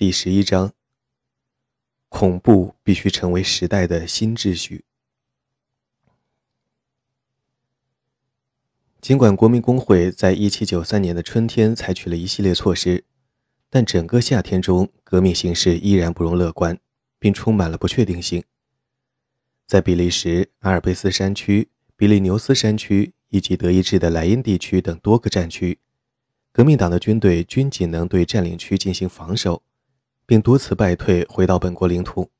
第十一章：恐怖必须成为时代的新秩序。尽管国民工会在一七九三年的春天采取了一系列措施，但整个夏天中，革命形势依然不容乐观，并充满了不确定性。在比利时阿尔卑斯山区、比利牛斯山区以及德意志的莱茵地区等多个战区，革命党的军队均仅能对占领区进行防守，并多次败退，回到本国领土。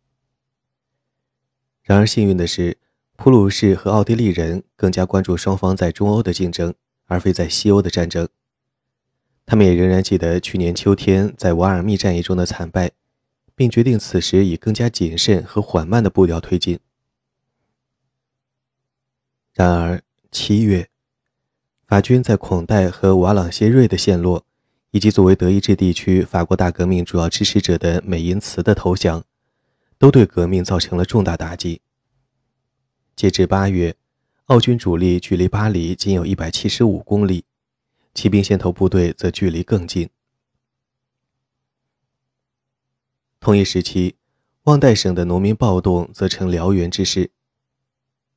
然而，幸运的是。普鲁士和奥地利人更加关注双方在中欧的竞争，而非在西欧的战争。他们也仍然记得去年秋天在瓦尔密战役中的惨败，并决定此时以更加谨慎和缓慢的步调推进。然而，七月，法军在孔代和瓦朗谢瑞的陷落，以及作为德意志地区法国大革命主要支持者的美因茨的投降，都对革命造成了重大打击。截至八月，奥军主力距离巴黎仅有一百七十五公里，骑兵先头部队则距离更近。同一时期，旺代省的农民暴动则成燎原之势。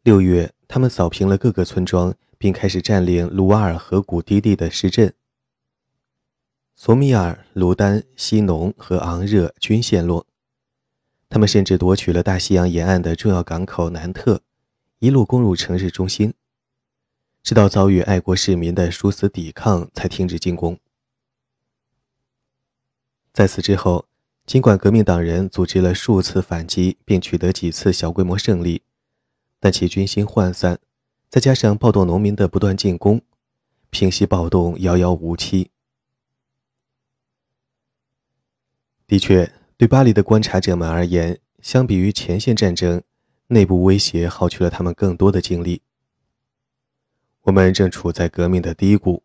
六月，他们扫平了各个村庄，并开始占领卢瓦尔河谷低地的市镇。索米尔、卢丹、西农和昂热均陷落。他们甚至夺取了大西洋沿岸的重要港口南特。一路攻入城市中心，直到遭遇爱国市民的殊死抵抗才停止进攻。在此之后，尽管革命党人组织了数次反击，并取得几次小规模胜利，但其军心涣散，再加上暴动农民的不断进攻，平息暴动遥遥无期。的确，对巴黎的观察者们而言，相比于前线战争。内部威胁耗去了他们更多的精力。我们正处在革命的低谷。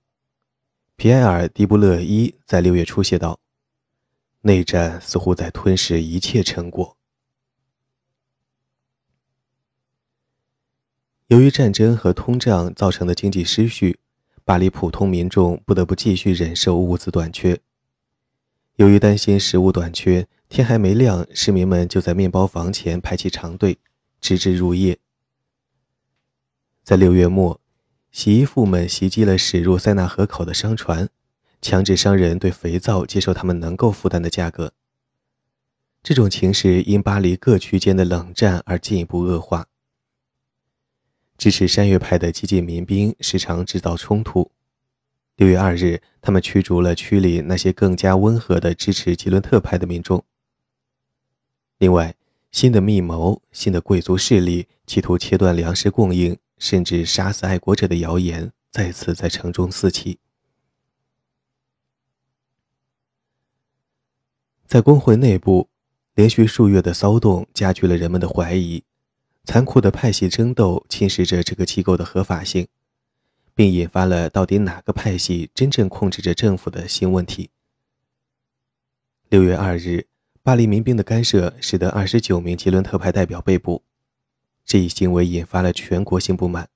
皮埃尔·迪布勒伊在六月初写道：“内战似乎在吞噬一切成果。”由于战争和通胀造成的经济失序，巴黎普通民众不得不继续忍受物资短缺。由于担心食物短缺，天还没亮，市民们就在面包房前排起长队。直至入夜，在六月末，洗衣妇们袭击了驶入塞纳河口的商船，强制商人对肥皂接受他们能够负担的价格。这种情势因巴黎各区间的冷战而进一步恶化。支持山岳派的激进民兵时常制造冲突。六月二日，他们驱逐了区里那些更加温和的支持吉伦特派的民众。另外，新的密谋、新的贵族势力企图切断粮食供应，甚至杀死爱国者的谣言再次在城中四起。在工会内部，连续数月的骚动加剧了人们的怀疑，残酷的派系争斗侵蚀着这个机构的合法性，并引发了到底哪个派系真正控制着政府的新问题。六月二日。巴黎民兵的干涉使得二十九名吉伦特派代表被捕，这一行为引发了全国性不满，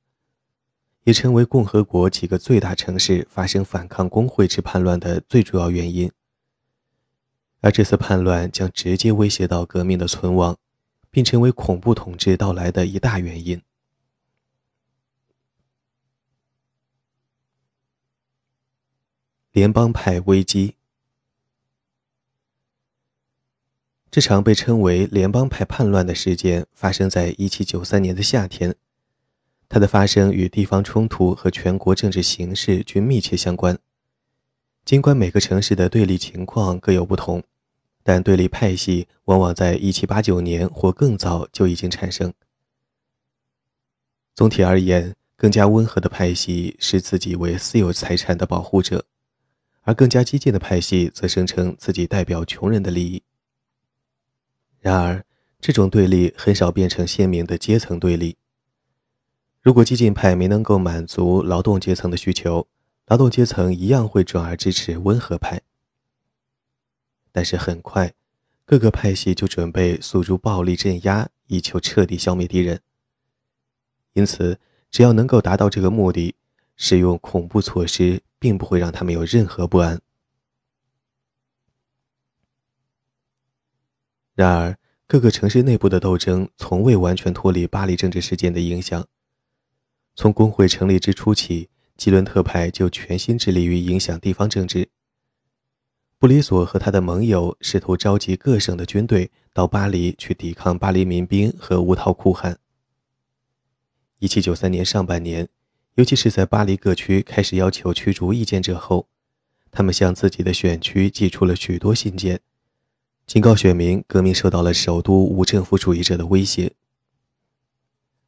也成为共和国几个最大城市发生反抗工会制叛乱的最主要原因。而这次叛乱将直接威胁到革命的存亡，并成为恐怖统治到来的一大原因。联邦派危机。这场被称为联邦派叛乱的事件发生在1793年的夏天，它的发生与地方冲突和全国政治形势均密切相关。尽管每个城市的对立情况各有不同，但对立派系往往在1789年或更早就已经产生。总体而言，更加温和的派系视自己为私有财产的保护者，而更加激进的派系则声称自己代表穷人的利益。然而，这种对立很少变成鲜明的阶层对立。如果激进派没能够满足劳动阶层的需求，劳动阶层一样会转而支持温和派。但是很快，各个派系就准备诉诸暴力镇压，以求彻底消灭敌人。因此，只要能够达到这个目的，使用恐怖措施并不会让他们有任何不安。然而，各个城市内部的斗争从未完全脱离巴黎政治事件的影响。从工会成立之初起，吉伦特派就全心致力于影响地方政治。布里索和他的盟友试图召集各省的军队到巴黎去抵抗巴黎民兵和无套酷汉。1793年上半年，尤其是在巴黎各区开始要求驱逐意见者后，他们向自己的选区寄出了许多信件，警告选民革命受到了首都无政府主义者的威胁。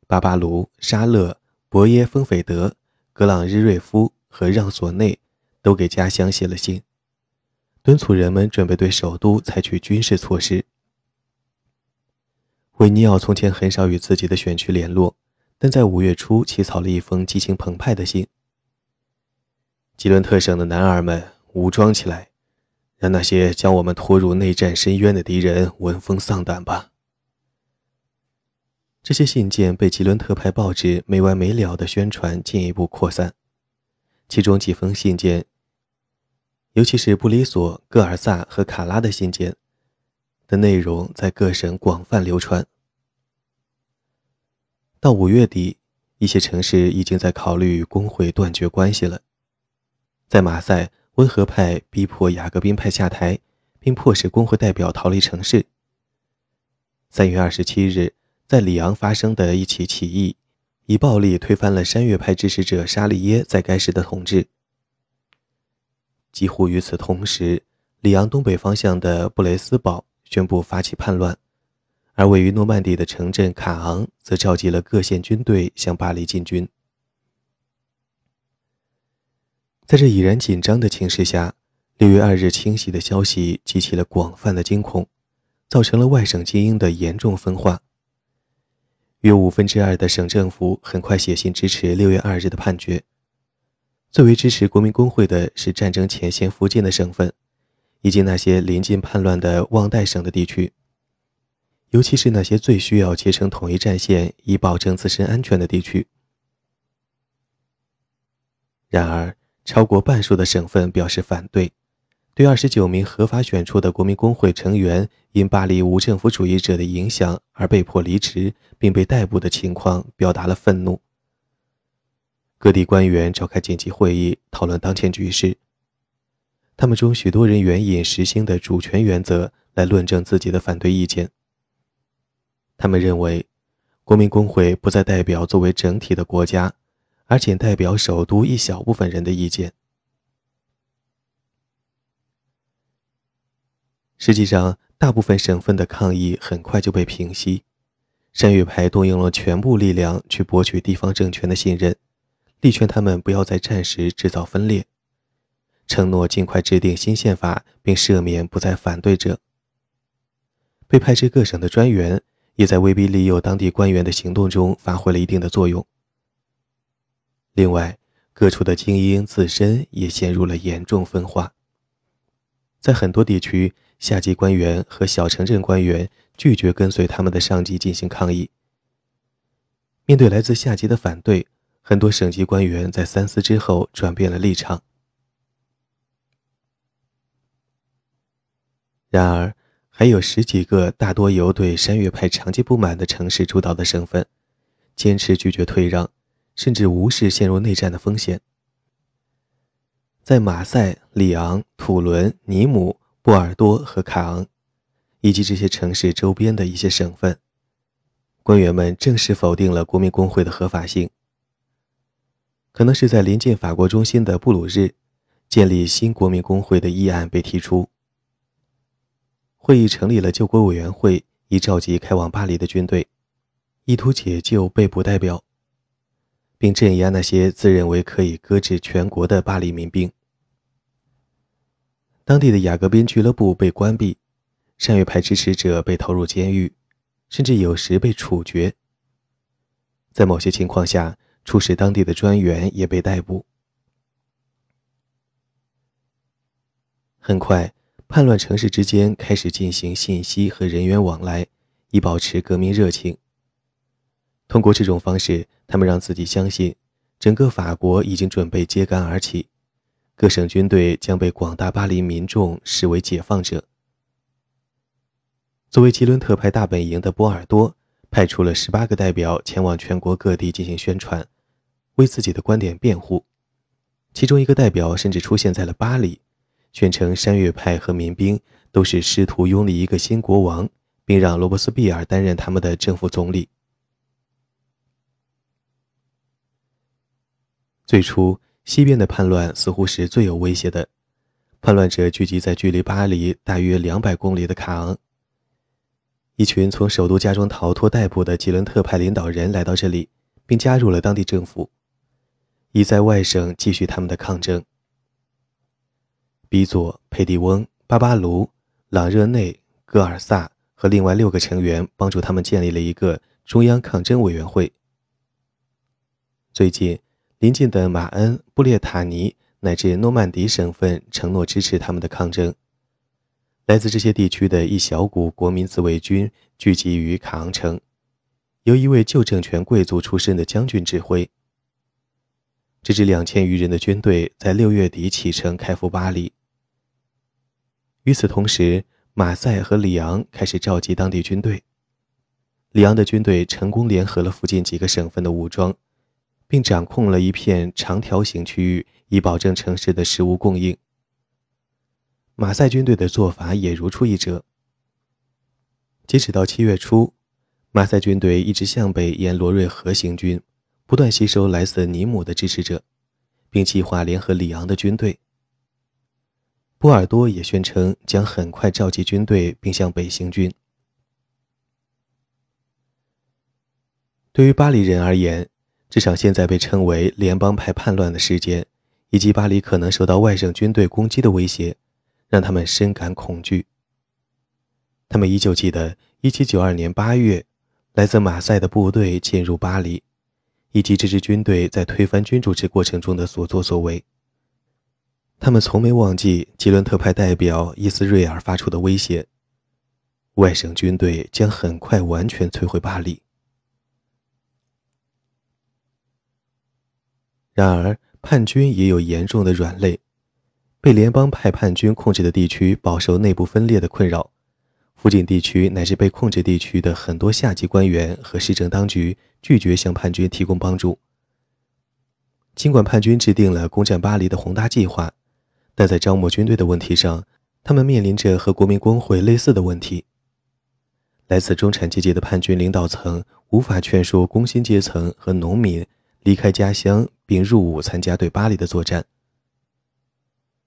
巴巴卢、沙勒、博耶丰斐德、格朗日瑞夫和让索内都给家乡写了信。敦促人们准备对首都采取军事措施。维尼奥从前很少与自己的选区联络，但在五月初起草了一封激情澎湃的信：“吉伦特省的男儿们，武装起来，让那些将我们拖入内战深渊的敌人闻风丧胆吧。”这些信件被吉伦特派报纸没完没了的宣传，进一步扩散。其中几封信件。尤其是布里索、戈尔萨和卡拉的信件的内容在各省广泛流传。到五月底，一些城市已经在考虑与工会断绝关系了。在马赛，温和派逼迫雅各宾派下台，并迫使工会代表逃离城市。三月二十七日，在里昂发生的一起起义，以暴力推翻了山岳派支持者沙利耶在该市的统治。几乎与此同时，里昂东北方向的布雷斯堡宣布发起叛乱，而位于诺曼底的城镇卡昂则召集了各县军队向巴黎进军。在这已然紧张的情势下，六月二日清洗的消息激起了广泛的惊恐，造成了外省精英的严重分化。约五分之二的省政府很快写信支持六月二日的判决。最为支持国民工会的是战争前线附近的省份，以及那些临近叛乱的旺代省的地区，尤其是那些最需要结成统一战线以保证自身安全的地区。然而，超过半数的省份表示反对，对二十九名合法选出的国民工会成员因巴黎无政府主义者的影响而被迫离职并被逮捕的情况表达了愤怒。各地官员召开紧急会议，讨论当前局势。他们中许多人援引实行的主权原则来论证自己的反对意见。他们认为，国民工会不再代表作为整体的国家，而仅代表首都一小部分人的意见。实际上，大部分省份的抗议很快就被平息。山岳派动用了全部力量去博取地方政权的信任。力劝他们不要在战时制造分裂，承诺尽快制定新宪法，并赦免不再反对者。被派至各省的专员也在威逼利诱当地官员的行动中发挥了一定的作用。另外，各处的精英自身也陷入了严重分化。在很多地区，下级官员和小城镇官员拒绝跟随他们的上级进行抗议。面对来自下级的反对。很多省级官员在三思之后转变了立场。然而，还有十几个大多由对山岳派长期不满的城市主导的省份，坚持拒绝退让，甚至无视陷入内战的风险。在马赛、里昂、土伦、尼姆、波尔多和卡昂，以及这些城市周边的一些省份，官员们正式否定了国民工会的合法性。可能是在临近法国中心的布鲁日，建立新国民工会的议案被提出。会议成立了救国委员会，以召集开往巴黎的军队，意图解救被捕代表，并镇压那些自认为可以搁置全国的巴黎民兵。当地的雅各宾俱乐部被关闭，善岳派支持者被投入监狱，甚至有时被处决。在某些情况下。出使当地的专员也被逮捕。很快，叛乱城市之间开始进行信息和人员往来，以保持革命热情。通过这种方式，他们让自己相信，整个法国已经准备揭竿而起，各省军队将被广大巴黎民众视为解放者。作为吉伦特派大本营的波尔多，派出了十八个代表前往全国各地进行宣传，为自己的观点辩护。其中一个代表甚至出现在了巴黎，宣称山岳派和民兵都是试图拥立一个新国王，并让罗伯斯庇尔担任他们的政府总理。最初，西边的叛乱似乎是最有威胁的。叛乱者聚集在距离巴黎大约两百公里的卡昂。一群从首都家中逃脱逮捕的吉伦特派领导人来到这里，并加入了当地政府，以在外省继续他们的抗争。比佐、佩蒂翁、巴巴卢、朗热内、戈尔萨和另外六个成员帮助他们建立了一个中央抗争委员会。最近，邻近的马恩、布列塔尼。乃至诺曼底省份承诺支持他们的抗争。来自这些地区的一小股国民自卫军聚集于卡昂城，由一位旧政权贵族出身的将军指挥。这支两千余人的军队在六月底启程开赴巴黎。与此同时，马赛和里昂开始召集当地军队。里昂的军队成功联合了附近几个省份的武装。并掌控了一片长条形区域，以保证城市的食物供应。马赛军队的做法也如出一辙。截止到七月初，马赛军队一直向北沿罗瑞河行军，不断吸收来自尼姆的支持者，并计划联合里昂的军队。波尔多也宣称将很快召集军队并向北行军。对于巴黎人而言，这场现在被称为联邦派叛乱的事件，以及巴黎可能受到外省军队攻击的威胁，让他们深感恐惧。他们依旧记得1792年8月，来自马赛的部队进入巴黎，以及这支军队在推翻君主制过程中的所作所为。他们从没忘记吉伦特派代表伊斯瑞尔发出的威胁：外省军队将很快完全摧毁巴黎。然而，叛军也有严重的软肋，被联邦派叛军控制的地区饱受内部分裂的困扰，附近地区乃至被控制地区的很多下级官员和市政当局拒绝向叛军提供帮助。尽管叛军制定了攻占巴黎的宏大计划，但在招募军队的问题上，他们面临着和国民工会类似的问题。来自中产阶级的叛军领导层无法劝说工薪阶层和农民。离开家乡并入伍参加对巴黎的作战，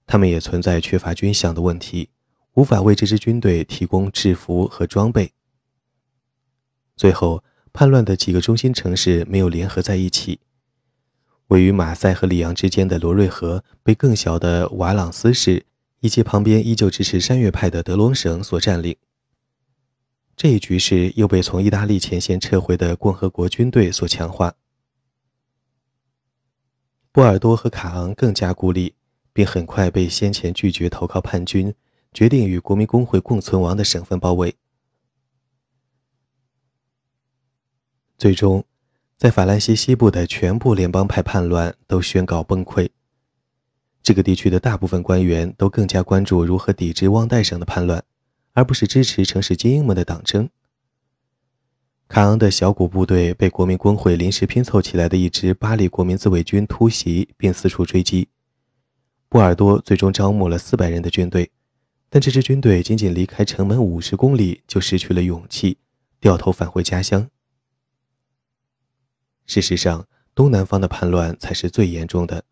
他们也存在缺乏军饷的问题，无法为这支军队提供制服和装备。最后，叛乱的几个中心城市没有联合在一起，位于马赛和里昂之间的罗瑞河被更小的瓦朗斯市以及旁边依旧支持山岳派的德隆省所占领。这一局势又被从意大利前线撤回的共和国军队所强化。波尔多和卡昂更加孤立，并很快被先前拒绝投靠叛军、决定与国民工会共存亡的省份包围。最终，在法兰西西部的全部联邦派叛乱都宣告崩溃。这个地区的大部分官员都更加关注如何抵制旺代省的叛乱，而不是支持城市精英们的党争。卡昂的小股部队被国民工会临时拼凑起来的一支巴黎国民自卫军突袭，并四处追击。波尔多最终招募了四百人的军队，但这支军队仅仅离开城门五十公里就失去了勇气，掉头返回家乡。事实上，东南方的叛乱才是最严重的。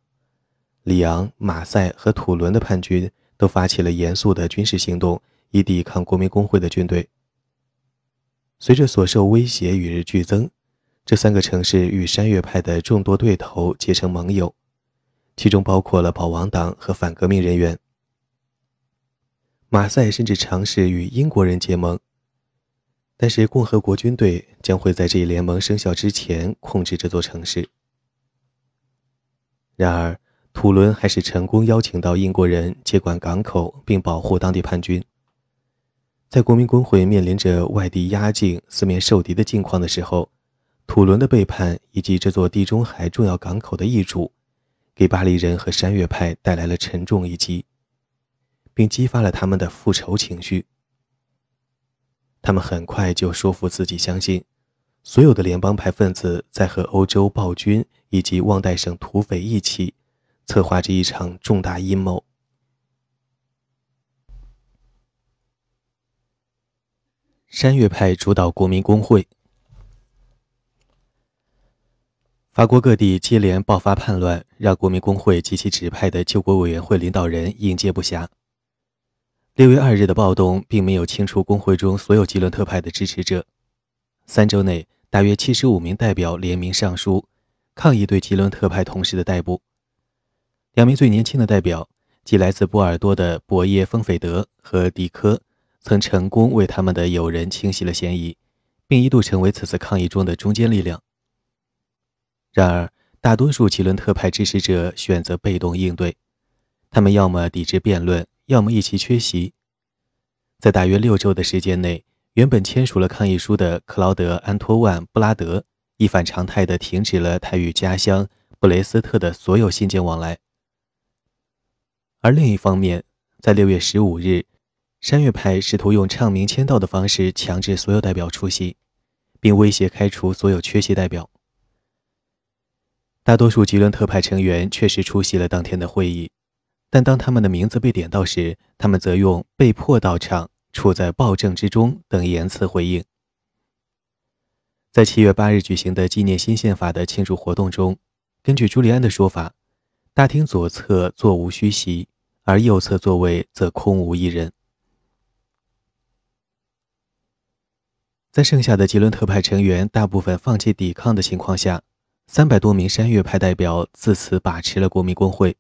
里昂、马赛和土伦的叛军都发起了严肃的军事行动，以抵抗国民工会的军队。随着所受威胁与日俱增，这三个城市与山岳派的众多对头结成盟友，其中包括了保王党和反革命人员。马赛甚至尝试与英国人结盟，但是共和国军队将会在这一联盟生效之前控制这座城市。然而，土伦还是成功邀请到英国人接管港口，并保护当地叛军。在国民工会面临着外地压境、四面受敌的境况的时候，土伦的背叛以及这座地中海重要港口的易主，给巴黎人和山岳派带来了沉重一击，并激发了他们的复仇情绪。他们很快就说服自己相信，所有的联邦派分子在和欧洲暴君以及旺代省土匪一起，策划着一场重大阴谋。山岳派主导国民工会。法国各地接连爆发叛乱，让国民工会及其指派的救国委员会领导人应接不暇。六月二日的暴动并没有清除工会中所有吉伦特派的支持者。三周内，大约七十五名代表联名上书，抗议对吉伦特派同事的逮捕。两名最年轻的代表，即来自波尔多的博耶丰斐德和迪科，曾成功为他们的友人清洗了嫌疑，并一度成为此次抗议中的中坚力量。然而，大多数吉伦特派支持者选择被动应对，他们要么抵制辩论，要么一起缺席。在大约六周的时间内，原本签署了抗议书的克劳德·安托万·布拉德一反常态地停止了他与家乡布雷斯特的所有信件往来。而另一方面，在六月十五日，山岳派试图用唱名签到的方式强制所有代表出席，并威胁开除所有缺席代表。大多数吉伦特派成员确实出席了当天的会议，但当他们的名字被点到时，他们则用“被迫到场”“处在暴政之中”等言辞回应。在七月八日举行的纪念新宪法的庆祝活动中，根据朱利安的说法，大厅左侧座无虚席，而右侧座位则空无一人。在剩下的吉伦特派成员大部分放弃抵抗的情况下。三百多名山岳派代表自此把持了国民工会。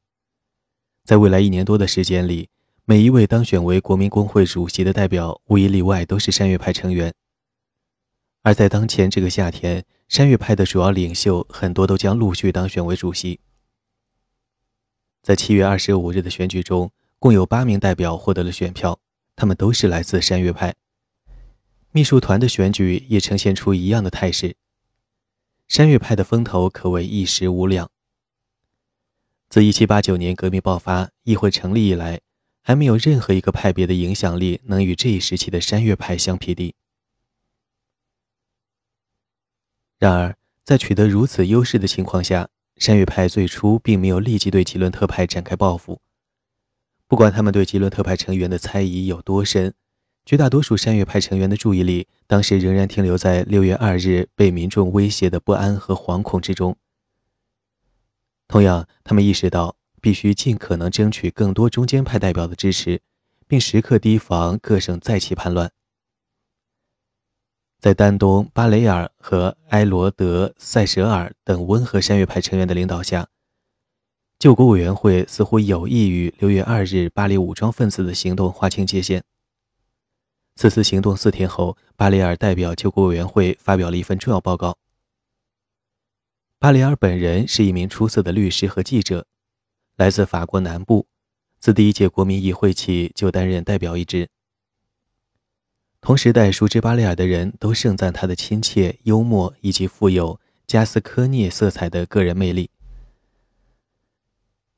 在未来一年多的时间里，每一位当选为国民工会主席的代表，无一例外都是山岳派成员。而在当前这个夏天，山岳派的主要领袖很多都将陆续当选为主席。在七月二十五日的选举中，共有八名代表获得了选票，他们都是来自山岳派。秘书团的选举也呈现出一样的态势。山岳派的风头可谓一时无两。自1789年革命爆发、议会成立以来，还没有任何一个派别的影响力能与这一时期的山岳派相匹敌。然而，在取得如此优势的情况下，山岳派最初并没有立即对吉伦特派展开报复。不管他们对吉伦特派成员的猜疑有多深。绝大多数山岳派成员的注意力当时仍然停留在六月二日被民众威胁的不安和惶恐之中。同样，他们意识到必须尽可能争取更多中间派代表的支持，并时刻提防各省再起叛乱。在丹东、巴雷尔和埃罗德·塞舍尔等温和山岳派成员的领导下，救国委员会似乎有意与六月二日巴黎武装分子的行动划清界限。此次行动四天后，巴雷尔代表救国委员会发表了一份重要报告。巴里尔本人是一名出色的律师和记者，来自法国南部，自第一届国民议会起就担任代表一职。同时代熟知巴里尔的人都盛赞他的亲切、幽默以及富有加斯科涅色彩的个人魅力。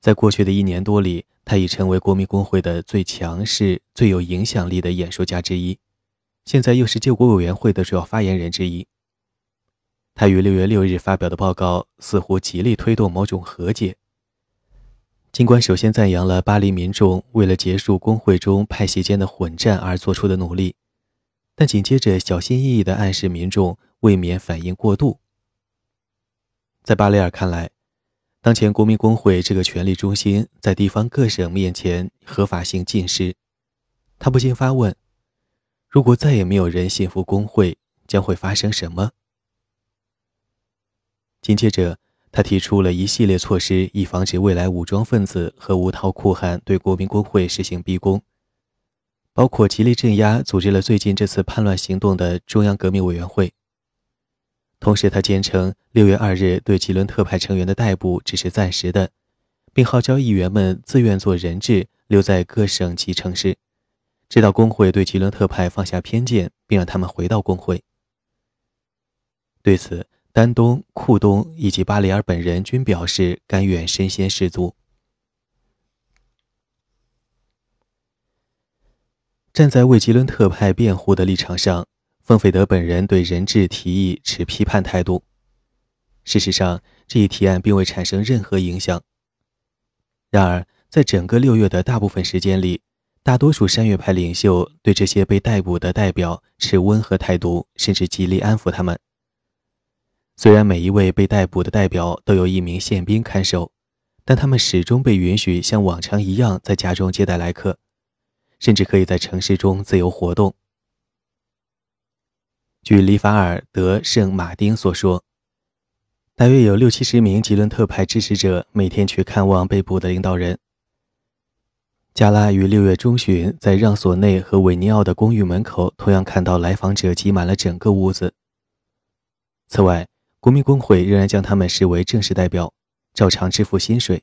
在过去的一年多里，他已成为国民工会的最强势、最有影响力的演说家之一，现在又是救国委员会的主要发言人之一。他于六月六日发表的报告似乎极力推动某种和解。尽管首先赞扬了巴黎民众为了结束工会中派系间的混战而做出的努力，但紧接着小心翼翼地暗示民众未免反应过度。在巴雷尔看来，当前国民工会这个权力中心在地方各省面前合法性尽失，他不禁发问：如果再也没有人信服工会，将会发生什么？紧接着，他提出了一系列措施，以防止未来武装分子和无套酷汉对国民工会实行逼宫，包括极力镇压组织了最近这次叛乱行动的中央革命委员会。同时，他坚称六月二日对吉伦特派成员的逮捕只是暂时的，并号召议员们自愿做人质，留在各省级城市，直到工会对吉伦特派放下偏见，并让他们回到工会。对此，丹东、库东以及巴里尔本人均表示甘愿身先士卒。站在为吉伦特派辩护的立场上。孟斐德本人对人质提议持批判态度。事实上，这一提案并未产生任何影响。然而，在整个六月的大部分时间里，大多数山岳派领袖对这些被逮捕的代表持温和态度，甚至极力安抚他们。虽然每一位被逮捕的代表都有一名宪兵看守，但他们始终被允许像往常一样在家中接待来客，甚至可以在城市中自由活动。据里法尔德圣马丁所说，大约有六七十名吉伦特派支持者每天去看望被捕的领导人。加拉于六月中旬在让索内和韦尼奥的公寓门口，同样看到来访者挤满了整个屋子。此外，国民工会仍然将他们视为正式代表，照常支付薪水。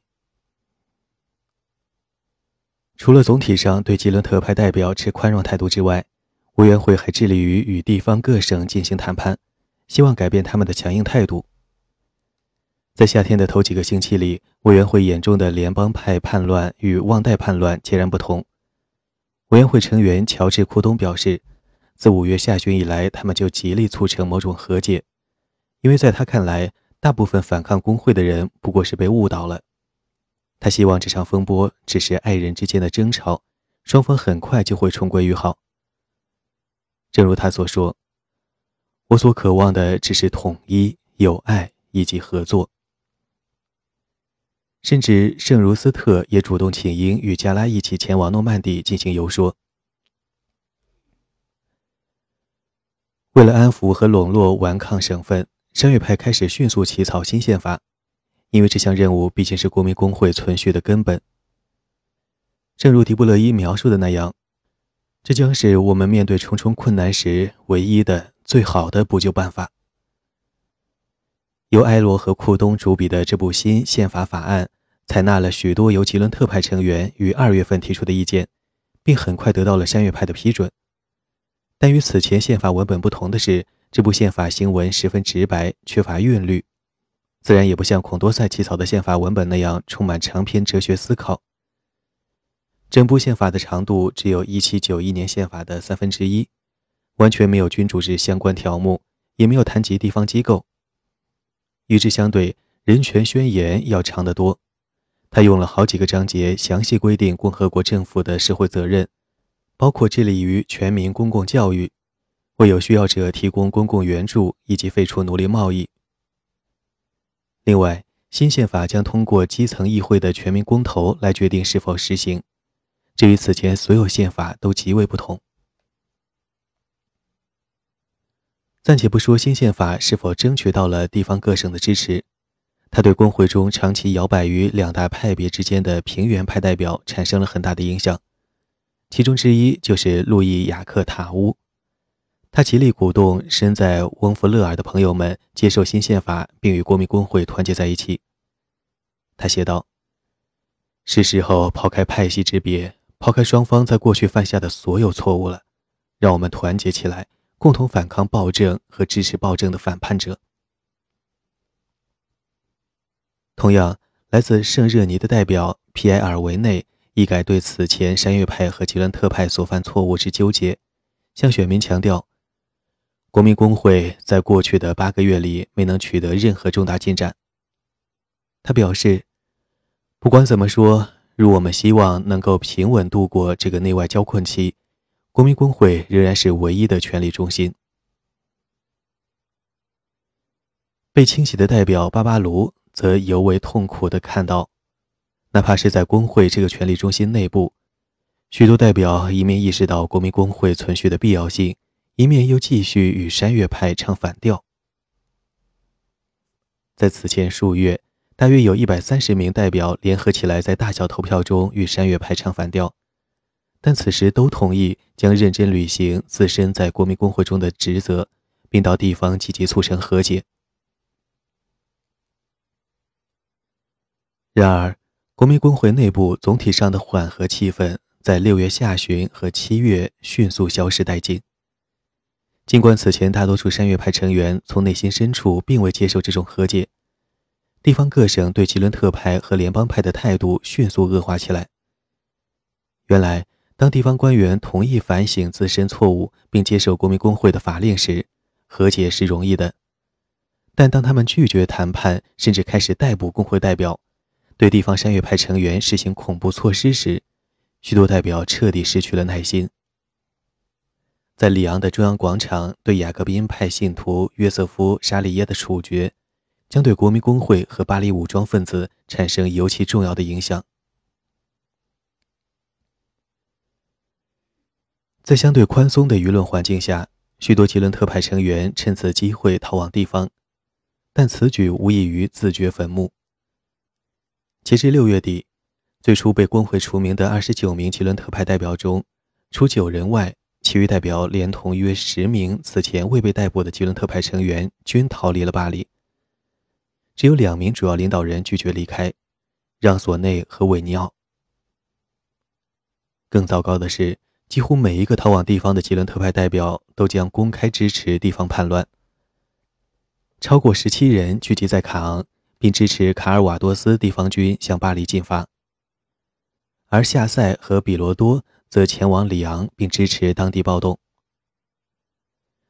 除了总体上对吉伦特派代表持宽容态度之外，委员会还致力于与地方各省进行谈判，希望改变他们的强硬态度。在夏天的头几个星期里，委员会眼中的联邦派叛乱与旺代叛乱截然不同。委员会成员乔治·库东表示，自五月下旬以来，他们就极力促成某种和解，因为在他看来，大部分反抗工会的人不过是被误导了。他希望这场风波只是爱人之间的争吵，双方很快就会重归于好。正如他所说：“我所渴望的只是统一、友爱以及合作。”甚至圣茹斯特也主动请缨与加拉一起前往诺曼底进行游说。为了安抚和笼络顽抗省份，商业派开始迅速起草新宪法，因为这项任务毕竟是国民工会存续的根本。正如迪布勒伊描述的那样。这将是我们面对重重困难时唯一的、最好的补救办法。由埃罗和库东主笔的这部新宪法法案，采纳了许多由吉伦特派成员于二月份提出的意见，并很快得到了山岳派的批准。但与此前宪法文本不同的是，这部宪法行文十分直白，缺乏韵律，自然也不像孔多塞起草的宪法文本那样充满长篇哲学思考。整部宪法的长度只有一七九一年宪法的三分之一，完全没有君主制相关条目，也没有谈及地方机构。与之相对，人权宣言要长得多，他用了好几个章节详细规定共和国政府的社会责任，包括致力于全民公共教育，为有需要者提供公共援助，以及废除奴隶贸易。另外，新宪法将通过基层议会的全民公投来决定是否实行。这与此前所有宪法都极为不同。暂且不说新宪法是否争取到了地方各省的支持，它对工会中长期摇摆于两大派别之间的平原派代表产生了很大的影响。其中之一就是路易·雅克·塔乌，他极力鼓动身在翁弗勒尔的朋友们接受新宪法，并与国民工会团结在一起。他写道：“是时候抛开派系之别。”抛开双方在过去犯下的所有错误了，让我们团结起来，共同反抗暴政和支持暴政的反叛者。同样，来自圣热尼的代表皮埃尔维内一改对此前山岳派和吉伦特派所犯错误之纠结，向选民强调，国民工会在过去的八个月里没能取得任何重大进展。他表示，不管怎么说。如我们希望能够平稳度过这个内外交困期，国民工会仍然是唯一的权力中心。被清洗的代表巴巴卢则尤为痛苦地看到，哪怕是在工会这个权力中心内部，许多代表一面意识到国民工会存续的必要性，一面又继续与山岳派唱反调。在此前数月。大约有一百三十名代表联合起来，在大小投票中与山岳派唱反调，但此时都同意将认真履行自身在国民工会中的职责，并到地方积极促成和解。然而，国民工会内部总体上的缓和气氛在六月下旬和七月迅速消失殆尽。尽管此前大多数山岳派成员从内心深处并未接受这种和解。地方各省对吉伦特派和联邦派的态度迅速恶化起来。原来，当地方官员同意反省自身错误并接受国民工会的法令时，和解是容易的；但当他们拒绝谈判，甚至开始逮捕工会代表，对地方山岳派成员实行恐怖措施时，许多代表彻底失去了耐心。在里昂的中央广场，对雅各宾派信徒约瑟夫·沙利耶的处决，将对国民工会和巴黎武装分子产生尤其重要的影响。在相对宽松的舆论环境下，许多吉伦特派成员趁此机会逃往地方，但此举无异于自掘坟墓。截至六月底，最初被工会除名的二十九名吉伦特派代表中，除九人外。其余代表连同约十名此前未被逮捕的吉伦特派成员均逃离了巴黎。只有两名主要领导人拒绝离开，让·索内和韦尼奥。更糟糕的是，几乎每一个逃往地方的吉伦特派代表都将公开支持地方叛乱。超过十七人聚集在卡昂，并支持卡尔瓦多斯地方军向巴黎进发，而夏塞和比罗多。则前往里昂并支持当地暴动。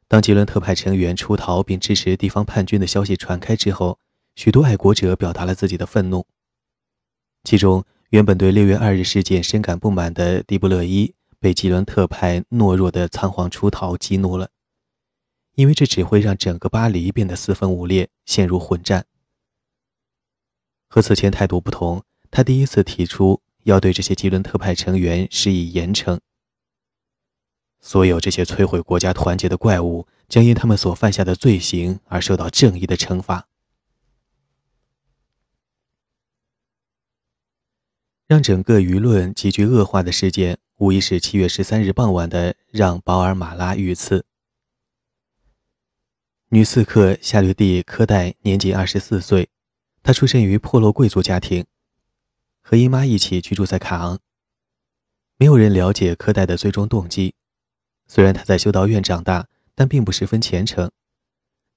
当吉伦特派成员出逃并支持地方叛军的消息传开之后，许多爱国者表达了自己的愤怒。其中，原本对六月二日事件深感不满的迪布勒伊被吉伦特派懦弱的仓皇出逃激怒了，因为这只会让整个巴黎变得四分五裂，陷入混战。和此前态度不同，他第一次提出。要对这些吉伦特派成员施以严惩。所有这些摧毁国家团结的怪物将因他们所犯下的罪行而受到正义的惩罚。让整个舆论急剧恶化的事件，无疑是七月十三日傍晚的让·保尔马拉遇刺。女刺客夏绿蒂·科代年仅二十四岁，她出身于破落贵族家庭。和姨妈一起居住在卡昂。没有人了解柯代的最终动机。虽然他在修道院长大，但并不十分虔诚。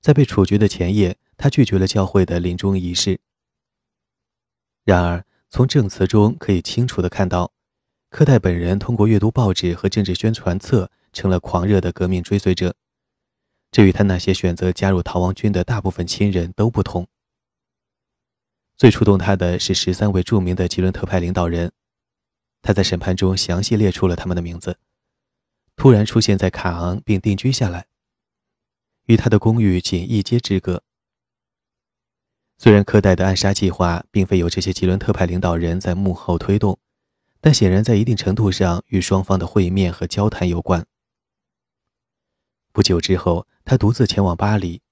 在被处决的前夜，他拒绝了教会的临终仪式。然而，从证词中可以清楚地看到，柯代本人通过阅读报纸和政治宣传册，成了狂热的革命追随者。这与他那些选择加入逃亡军的大部分亲人都不同。最触动他的是十三位著名的吉伦特派领导人，他在审判中详细列出了他们的名字。突然出现在卡昂并定居下来，与他的公寓仅一街之隔。虽然柯代的暗杀计划并非由这些吉伦特派领导人在幕后推动，但显然在一定程度上与双方的会面和交谈有关。不久之后，他独自前往巴黎。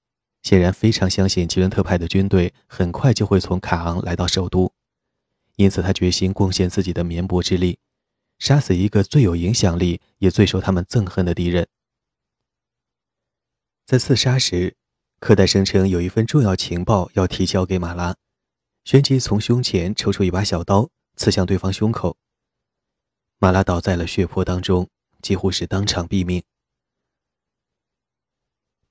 显然非常相信吉伦特派的军队很快就会从卡昂来到首都，因此他决心贡献自己的绵薄之力，杀死一个最有影响力也最受他们憎恨的敌人。在刺杀时，柯代声称有一份重要情报要提交给马拉，旋即从胸前抽出一把小刀，刺向对方胸口。马拉倒在了血泊当中，几乎是当场毙命。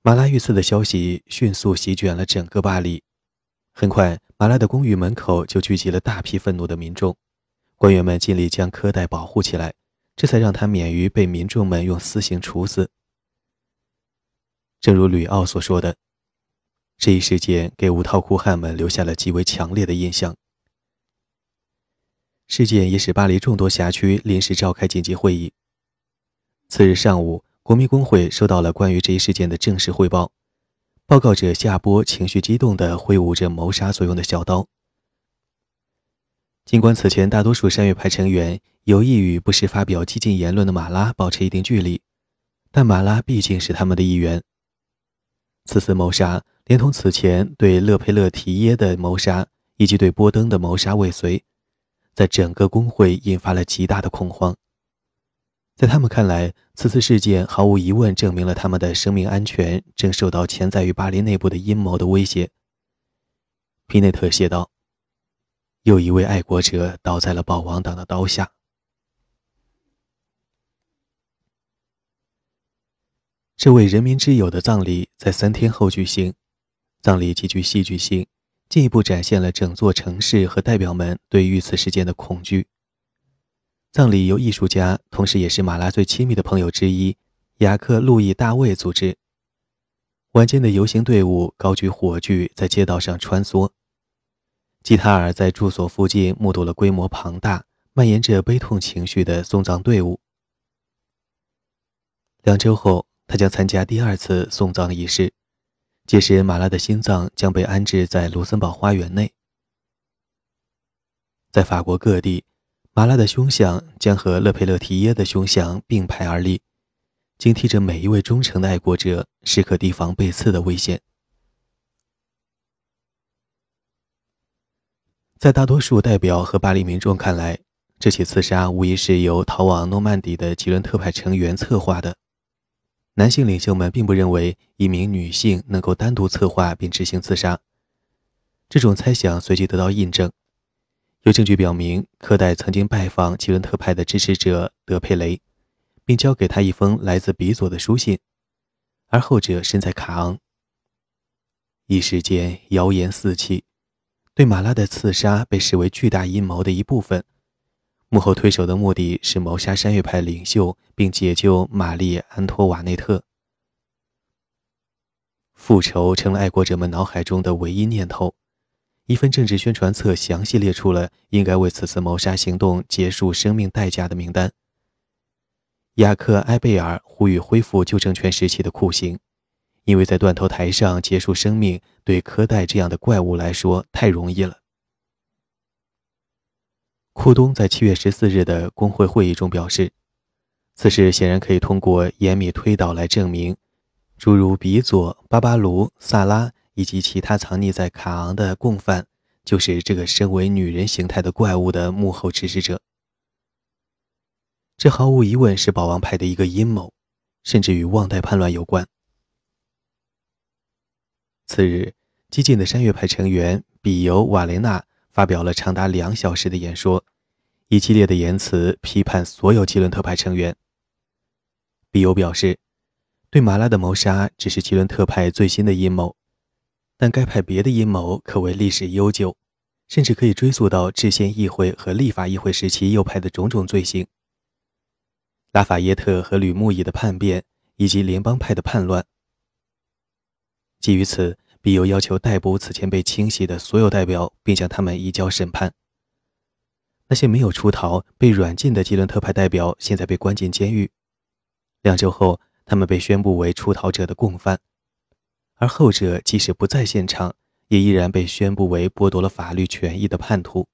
马拉遇刺的消息迅速席卷了整个巴黎。很快，马拉的公寓门口就聚集了大批愤怒的民众。官员们尽力将科代保护起来，这才让他免于被民众们用私刑处死。正如吕奥所说的，这一事件给无套库汉们留下了极为强烈的印象。事件也使巴黎众多辖区临时召开紧急会议。次日上午。国民工会收到了关于这一事件的正式汇报。报告者夏波情绪激动地挥舞着谋杀所用的小刀。尽管此前大多数山岳派成员有意与不时发表激进言论的马拉保持一定距离，但马拉毕竟是他们的一员。此次谋杀，连同此前对勒佩勒提耶的谋杀以及对波登的谋杀未遂，在整个工会引发了极大的恐慌。在他们看来，此次事件毫无疑问证明了他们的生命安全正受到潜在于巴黎内部的阴谋的威胁。皮内特写道：“又一位爱国者倒在了保王党的刀下。”这位人民之友的葬礼在三天后举行，葬礼极具戏剧性，进一步展现了整座城市和代表们对遇刺事件的恐惧。葬礼由艺术家，同时也是马拉最亲密的朋友之一雅克·路易·大卫组织。晚间的游行队伍高举火炬，在街道上穿梭。吉塔尔在住所附近目睹了规模庞大、蔓延着悲痛情绪的送葬队伍。两周后，他将参加第二次送葬仪式，届时马拉的心脏将被安置在卢森堡花园内。在法国各地，马拉的胸像将和勒佩勒提耶的胸像并排而立。警惕着每一位忠诚的爱国者，时刻提防被刺的危险。在大多数代表和巴黎民众看来，这起刺杀无疑是由逃往诺曼底的吉伦特派成员策划的。男性领袖们并不认为一名女性能够单独策划并执行刺杀。这种猜想随即得到印证。有证据表明，科代曾经拜访吉伦特派的支持者德佩雷。并交给他一封来自比佐的书信，而后者身在卡昂。一时间，谣言四起，对马拉的刺杀被视为巨大阴谋的一部分。幕后推手的目的是谋杀山岳派领袖，并解救玛丽·安托瓦内特。复仇成了爱国者们脑海中的唯一念头。一份政治宣传册详细列出了应该为此次谋杀行动结束生命代价的名单。雅克·埃贝尔呼吁恢复旧政权时期的酷刑，因为在断头台上结束生命，对科代这样的怪物来说太容易了。库东在七月十四日的工会会议中表示，此事显然可以通过严密推导来证明，诸如比佐、巴巴卢、萨拉以及其他藏匿在卡昂的共犯，就是这个身为女人形态的怪物的幕后指使者。这毫无疑问是保王派的一个阴谋，甚至与旺代叛乱有关。次日，激进的山岳派成员比尤·瓦雷纳发表了长达两小时的演说，以激烈的言辞批判所有吉伦特派成员。比尤表示，对马拉的谋杀只是吉伦特派最新的阴谋，但该派别的阴谋可谓历史悠久，甚至可以追溯到制宪议会和立法议会时期右派的种种罪行。拉法耶特和吕穆伊的叛变，以及联邦派的叛乱。基于此，比尤要求逮捕此前被清洗的所有代表，并将他们移交审判。那些没有出逃、被软禁的吉伦特派代表，现在被关进监狱。两周后，他们被宣布为出逃者的共犯，而后者即使不在现场，也依然被宣布为剥夺了法律权益的叛徒。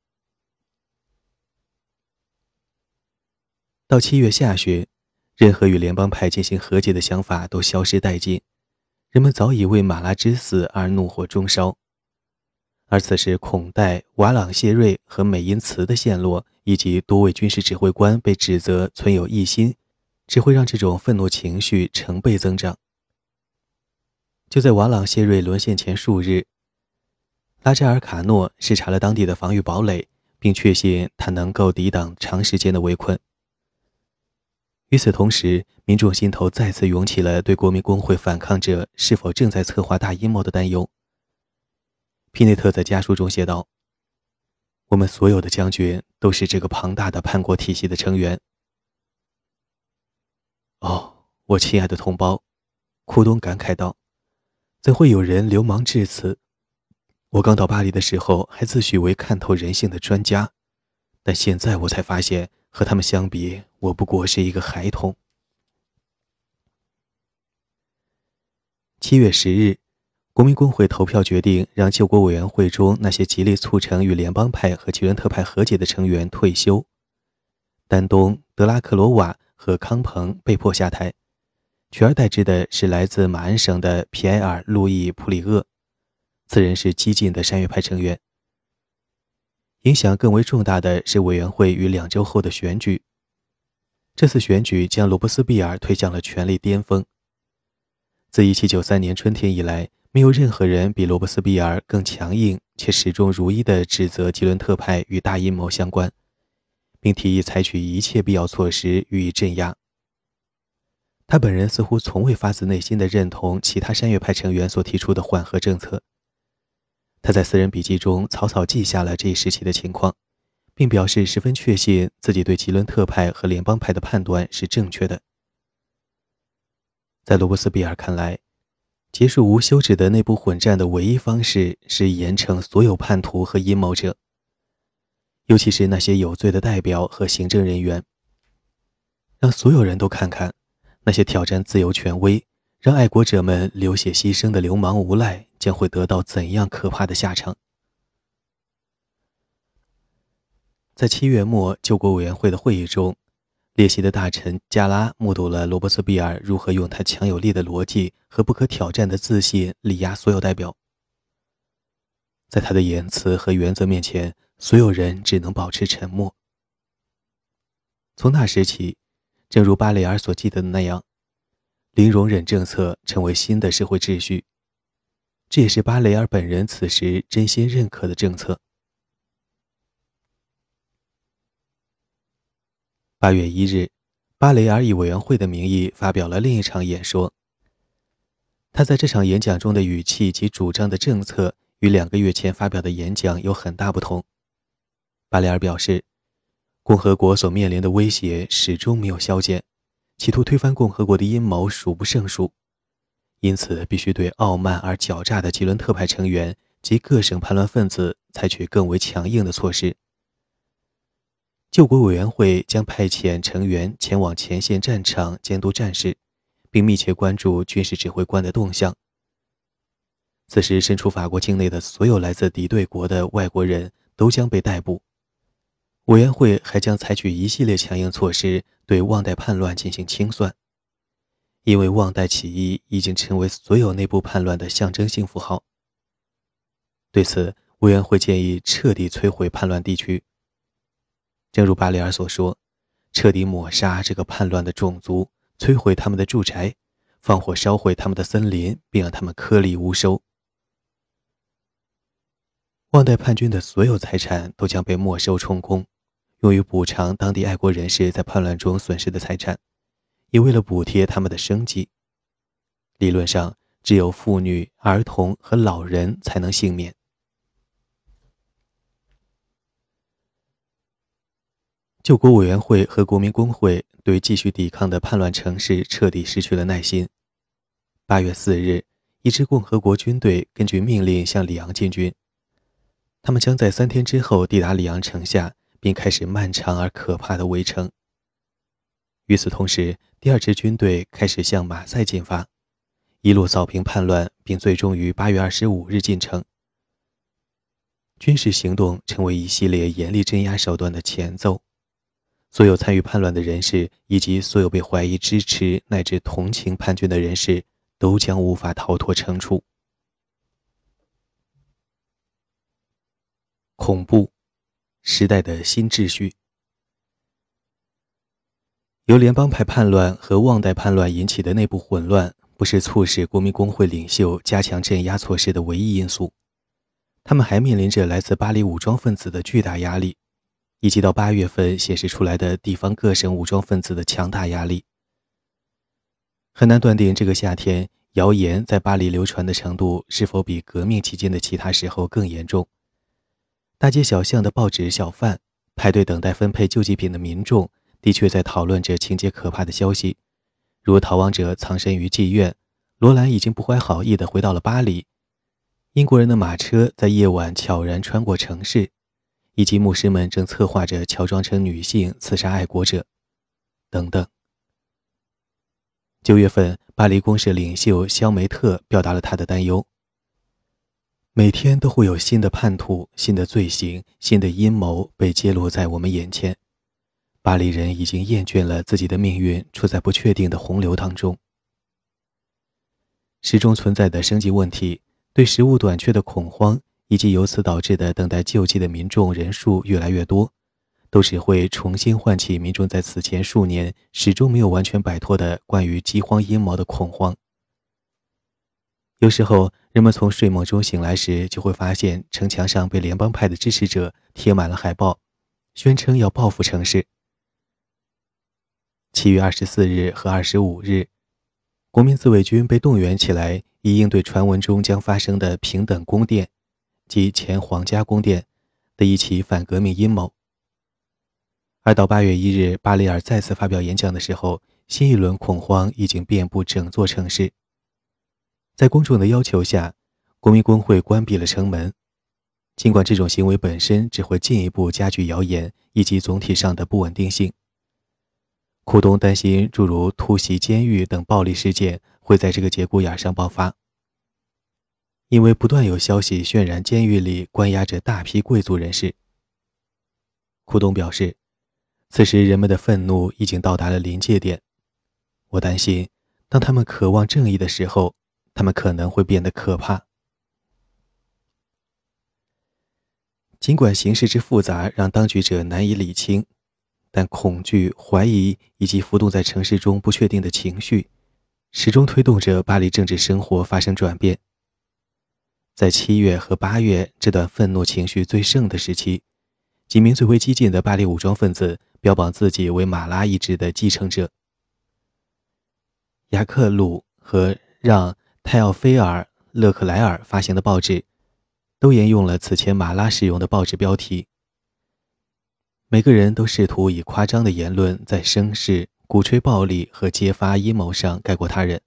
到七月下旬，任何与联邦派进行和解的想法都消失殆尽。人们早已为马拉之死而怒火中烧，而此时孔代、瓦朗谢瑞和美因茨的陷落，以及多位军事指挥官被指责存有异心，只会让这种愤怒情绪成倍增长。就在瓦朗谢瑞沦陷前数日，拉扎尔卡诺视察了当地的防御堡垒，并确信他能够抵挡长时间的围困。与此同时，民众心头再次涌起了对国民工会反抗者是否正在策划大阴谋的担忧。皮内特在家书中写道：“我们所有的将军都是这个庞大的叛国体系的成员。”哦，我亲爱的同胞，库东感慨道：“怎会有人流氓至此？我刚到巴黎的时候还自诩为看透人性的专家，但现在我才发现。”和他们相比，我不过是一个孩童。七月十日，国民工会投票决定让救国委员会中那些极力促成与联邦派和吉伦特派和解的成员退休。丹东、德拉克罗瓦和康彭被迫下台，取而代之的是来自马恩省的皮埃尔·路易·普里厄，此人是激进的山岳派成员。影响更为重大的是委员会于两周后的选举。这次选举将罗伯斯庇尔推向了权力巅峰。自1793年春天以来，没有任何人比罗伯斯庇尔更强硬且始终如一地指责吉伦特派与大阴谋相关，并提议采取一切必要措施予以镇压。他本人似乎从未发自内心的认同其他山岳派成员所提出的缓和政策。他在私人笔记中草草记下了这一时期的情况，并表示十分确信自己对吉伦特派和联邦派的判断是正确的。在罗伯斯比尔看来，结束无休止的内部混战的唯一方式是严惩所有叛徒和阴谋者，尤其是那些有罪的代表和行政人员。让所有人都看看，那些挑战自由权威、让爱国者们流血牺牲的流氓无赖将会得到怎样可怕的下场。在七月末救国委员会的会议中，列席的大臣加拉目睹了罗伯斯比尔如何用他强有力的逻辑和不可挑战的自信力压所有代表。在他的言辞和原则面前，所有人只能保持沉默。从那时起，正如巴雷尔所记得的那样，零容忍政策成为新的社会秩序。这也是巴雷尔本人此时真心认可的政策。八月一日，巴雷尔以委员会的名义发表了另一场演说。他在这场演讲中的语气及主张的政策与两个月前发表的演讲有很大不同。巴雷尔表示，共和国所面临的威胁始终没有消减，企图推翻共和国的阴谋数不胜数，因此必须对傲慢而狡诈的吉伦特派成员及各省叛乱分子采取更为强硬的措施。救国委员会将派遣成员前往前线战场监督战事，并密切关注军事指挥官的动向。此时，身处法国境内的所有来自敌对国的外国人都将被逮捕。委员会还将采取一系列强硬措施，对旺代叛乱进行清算，因为旺代起义已经成为所有内部叛乱的象征性符号。对此，委员会建议彻底摧毁叛乱地区。正如巴里尔所说，彻底抹杀这个叛乱的种族，摧毁他们的住宅，放火烧毁他们的森林，并让他们颗粒无收。旺代叛军的所有财产都将被没收充公，用于补偿当地爱国人士在叛乱中损失的财产，也为了补贴他们的生计。理论上，只有妇女、儿童和老人才能幸免。救国委员会和国民工会对继续抵抗的叛乱城市彻底失去了耐心。八月四日，一支共和国军队根据命令向里昂进军，他们将在三天之后抵达里昂城下，并开始漫长而可怕的围城。与此同时，第二支军队开始向马赛进发，一路扫平叛乱，并最终于八月二十五日进城。军事行动成为一系列严厉镇压手段的前奏。所有参与叛乱的人士，以及所有被怀疑支持乃至同情叛军的人士，都将无法逃脱惩处。恐怖，时代的新秩序。由联邦派叛乱和旺代叛乱引起的内部混乱，不是促使国民工会领袖加强镇压措施的唯一因素，他们还面临着来自巴黎武装分子的巨大压力。以及到八月份显示出来的地方各省武装分子的强大压力，很难断定这个夏天谣言在巴黎流传的程度是否比革命期间的其他时候更严重。大街小巷的报纸小贩、排队等待分配救济品的民众，的确在讨论着情节可怕的消息，如逃亡者藏身于妓院，罗兰已经不怀好意地回到了巴黎，英国人的马车在夜晚悄然穿过城市。以及牧师们正策划着乔装成女性刺杀爱国者，等等。九月份，巴黎公社领袖肖梅特表达了他的担忧：每天都会有新的叛徒、新的罪行、新的阴谋被揭露在我们眼前。巴黎人已经厌倦了自己的命运处在不确定的洪流当中，始终存在的生计问题，对食物短缺的恐慌。以及由此导致的等待救济的民众人数越来越多，都只会重新唤起民众在此前数年始终没有完全摆脱的关于饥荒阴谋的恐慌。有时候，人们从睡梦中醒来时，就会发现城墙上被联邦派的支持者贴满了海报，宣称要报复城市。七月二十四日和二十五日，国民自卫军被动员起来，以应对传闻中将发生的平等宫殿。及前皇家宫殿的一起反革命阴谋。而到八月一日，巴里尔再次发表演讲的时候，新一轮恐慌已经遍布整座城市。在公众的要求下，国民工会关闭了城门。尽管这种行为本身只会进一步加剧谣言以及总体上的不稳定性，库东担心诸如突袭监狱等暴力事件会在这个节骨眼上爆发，因为不断有消息渲染监狱里关押着大批贵族人士。库东表示，此时人们的愤怒已经到达了临界点，我担心，当他们渴望正义的时候，他们可能会变得可怕。尽管形势之复杂让当局者难以理清，但恐惧、怀疑以及浮动在城市中不确定的情绪，始终推动着巴黎政治生活发生转变。在七月和八月这段愤怒情绪最盛的时期，几名最为激进的巴黎武装分子标榜自己为马拉意志的继承者。雅克·鲁和让·泰奥菲尔·勒克莱尔发行的报纸。都沿用了此前马拉使用的报纸标题。每个人都试图以夸张的言论在声势、鼓吹暴力和揭发阴谋上盖过他人。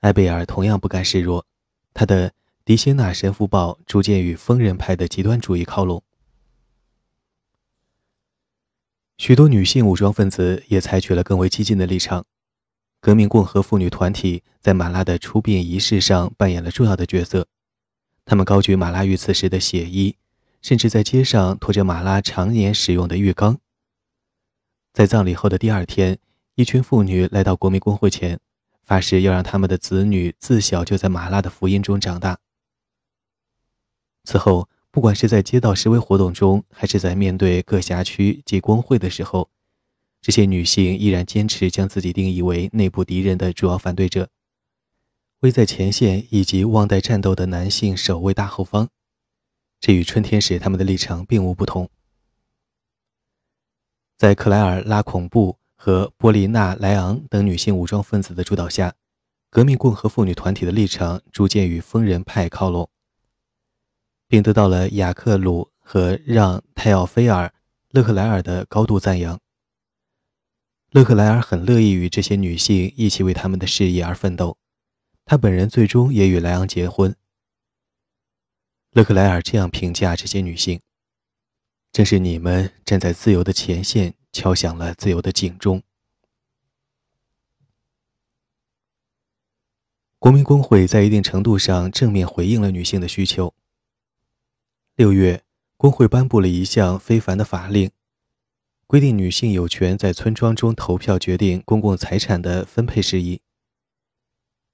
埃贝尔同样不甘示弱，他的《迪谢纳神父报》逐渐与疯人派的极端主义靠拢。许多女性武装分子也采取了更为激进的立场。革命共和妇女团体在马拉的出殡仪式上扮演了重要的角色。他们高举马拉遇刺时的血衣，甚至在街上拖着马拉常年使用的浴缸。在葬礼后的第二天，一群妇女来到国民公会前，发誓要让他们的子女自小就在马拉的福音中长大。此后，不管是在街道示威活动中，还是在面对各辖区及工会的时候，这些女性依然坚持将自己定义为内部敌人的主要反对者。为在前线以及忘带战斗的男性守卫大后方，这与春天时他们的立场并无不同。在克莱尔·拉孔布和波利娜·莱昂等女性武装分子的主导下，革命共和妇女团体的立场逐渐与疯人派靠拢，并得到了雅克·鲁和让·泰奥菲尔·勒克莱尔的高度赞扬。勒克莱尔很乐意与这些女性一起为他们的事业而奋斗。他本人最终也与莱昂结婚。勒克莱尔这样评价这些女性：“正是你们站在自由的前线，敲响了自由的警钟。”国民工会在一定程度上正面回应了女性的需求。六月，工会颁布了一项非凡的法令，规定女性有权在村庄中投票决定公共财产的分配事宜。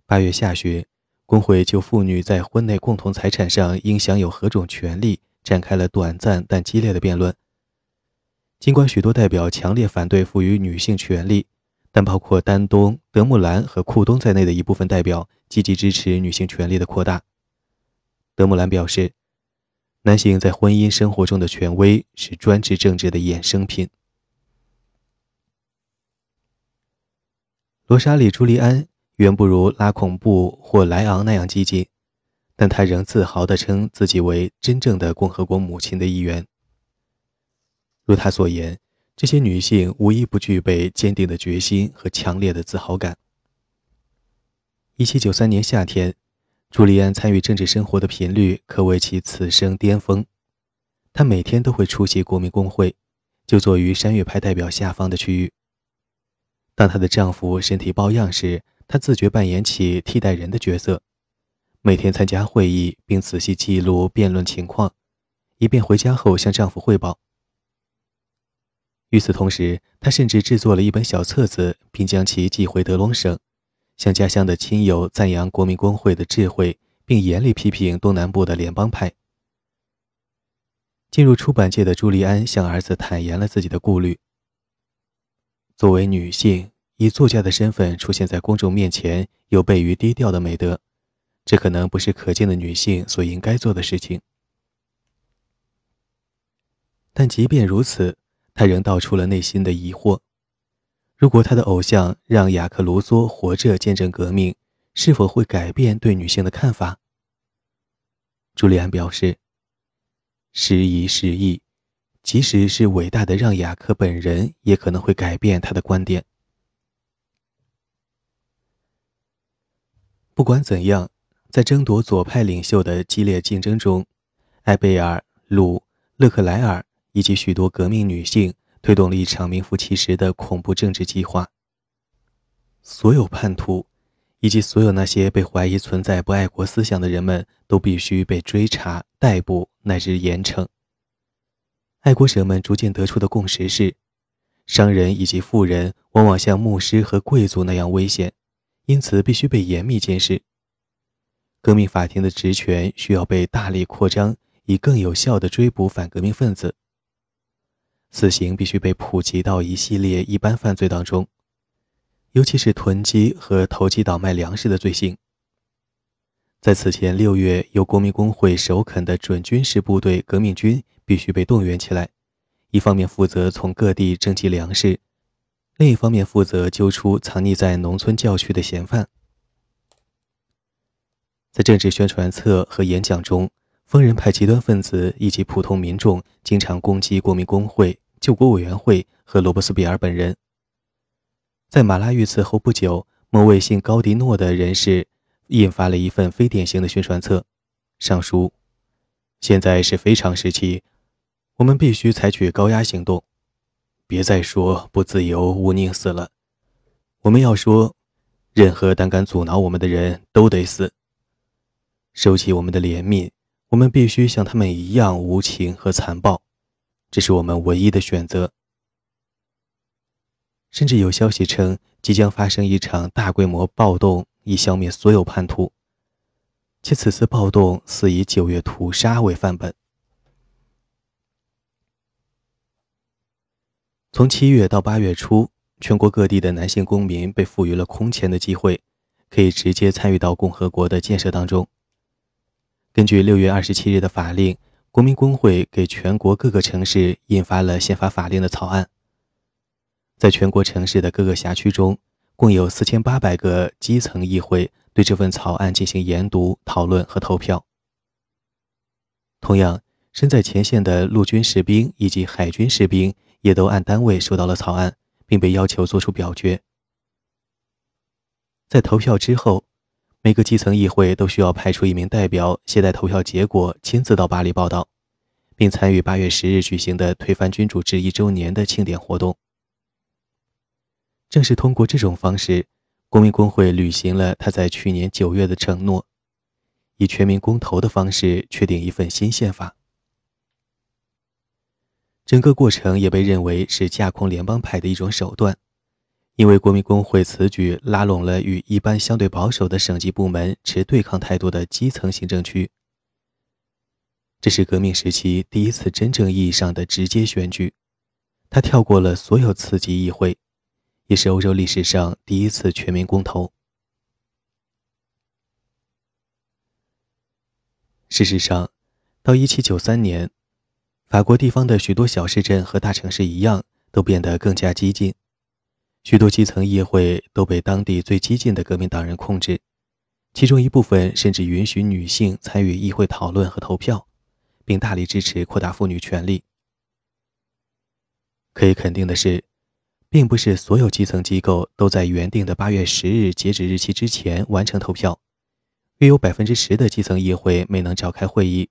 八月下旬，工会就妇女在婚内共同财产上应享有何种权利展开了短暂但激烈的辩论。尽管许多代表强烈反对赋予女性权利，但包括丹东、德穆兰和库东在内的一部分代表积极支持女性权利的扩大。德穆兰表示，男性在婚姻生活中的权威是专制政治的衍生品。罗莎莉·朱利安。远不如拉孔布或莱昂那样激进，但他仍自豪地称自己为真正的共和国母亲的一员。如他所言，这些女性无一不具备坚定的决心和强烈的自豪感。1793年夏天，朱利安参与政治生活的频率可谓其此生巅峰。她每天都会出席国民公会，就坐于山岳派代表下方的区域。当她的丈夫身体抱恙时，她自觉扮演起替代人的角色，每天参加会议并仔细记录辩论情况，以便回家后向丈夫汇报。与此同时，她甚至制作了一本小册子，并将其寄回德隆省，向家乡的亲友赞扬国民工会的智慧，并严厉批评东南部的联邦派。进入出版界的朱利安向儿子坦言了自己的顾虑：作为女性。以作家的身份出现在公众面前，有悖于低调的美德，这可能不是可敬的女性所应该做的事情。但即便如此，他仍道出了内心的疑惑：如果他的偶像让雅克·卢梭活着见证革命，是否会改变对女性的看法？朱利安表示：“时移时易，即使是伟大的让雅克本人，也可能会改变他的观点。不管怎样，在争夺左派领袖的激烈竞争中，埃贝尔、鲁、勒克莱尔以及许多革命女性推动了一场名副其实的恐怖政治计划。所有叛徒，以及所有那些被怀疑存在不爱国思想的人们，都必须被追查、逮捕乃至严惩。爱国者们逐渐得出的共识是：商人以及富人往往像牧师和贵族那样危险，因此必须被严密监视。革命法庭的职权需要被大力扩张，以更有效地追捕反革命分子。死刑必须被普及到一系列一般犯罪当中。尤其是囤积和投机倒卖粮食的罪行。在此前六月由国民工会首肯的准军事部队革命军必须被动员起来，一方面负责从各地征集粮食，另一方面负责揪出藏匿在农村教区的嫌犯。在政治宣传册和演讲中，疯人派极端分子以及普通民众经常攻击国民工会、救国委员会和罗伯斯庇尔本人。在马拉遇刺后不久，某位姓高迪诺的人士印发了一份非典型的宣传册，上书：“现在是非常时期，我们必须采取高压行动，别再说不自由勿宁死了。我们要说，任何胆敢阻挠我们的人都得死。收起我们的怜悯，我们必须像他们一样无情和残暴，这是我们唯一的选择。”甚至有消息称，即将发生一场大规模暴动，以消灭所有叛徒。且此次暴动似以九月屠杀为范本。从七月到八月初，全国各地的男性公民被赋予了空前的机会，可以直接参与到共和国的建设当中。根据六月二十七日的法令，国民工会给全国各个城市印发了宪法法令的草案。在全国城市的各个辖区中，共有四千八百个基层议会对这份草案进行研读、讨论和投票。同样，身在前线的陆军士兵以及海军士兵也都按单位收到了草案，并被要求作出表决。在投票之后，每个基层议会都需要派出一名代表，携带投票结果，亲自到巴黎报道，并参与八月十日举行的推翻君主制一周年的庆典活动。正是通过这种方式，国民工会履行了他在去年九月的承诺，以全民公投的方式确定一份新宪法。整个过程也被认为是架空联邦派的一种手段，因为国民工会此举拉拢了与一般相对保守的省级部门持对抗态度的基层行政区。这是革命时期第一次真正意义上的直接选举，他跳过了所有次级议会。也是欧洲历史上第一次全民公投。事实上，到1793年，法国地方的许多小市镇和大城市一样，都变得更加激进。许多基层议会都被当地最激进的革命党人控制，其中一部分甚至允许女性参与议会讨论和投票，并大力支持扩大妇女权利。可以肯定的是。并不是所有基层机构都在原定的八月十日截止日期之前完成投票，约有百分之十的基层议会没能召开会议，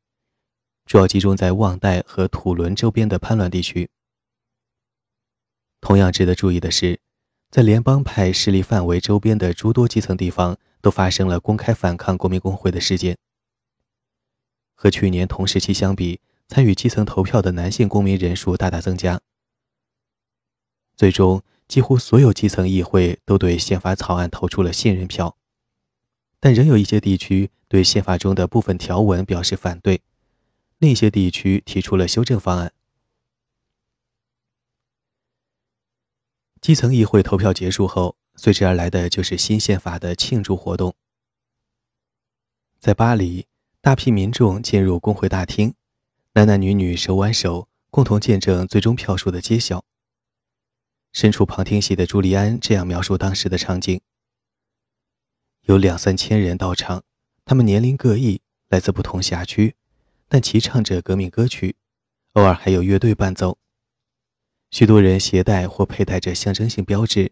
主要集中在旺代和土伦周边的叛乱地区。同样值得注意的是，在联邦派势力范围周边的诸多基层地方都发生了公开反抗国民工会的事件。和去年同时期相比，参与基层投票的男性公民人数大大增加。最终，几乎所有基层议会都对宪法草案投出了信任票，但仍有一些地区对宪法中的部分条文表示反对，另一些地区提出了修正方案。基层议会投票结束后，随之而来的就是新宪法的庆祝活动。在巴黎，大批民众进入工会大厅，男男女女手挽手，共同见证最终票数的揭晓。身处旁听席的朱利安这样描述当时的场景：有两三千人到场，他们年龄各异，来自不同辖区，但齐唱着革命歌曲，偶尔还有乐队伴奏。许多人携带或佩戴着象征性标志，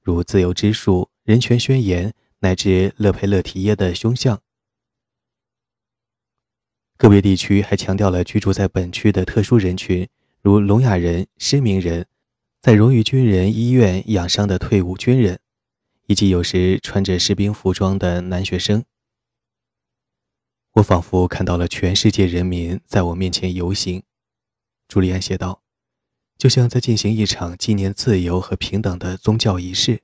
如自由之树、人权宣言乃至勒佩勒提耶的胸像。个别地区还强调了居住在本区的特殊人群，如聋哑人、失明人，在荣誉军人医院养伤的退伍军人，以及有时穿着士兵服装的男学生。我仿佛看到了全世界人民在我面前游行，朱利安写道。就像在进行一场纪念自由和平等的宗教仪式。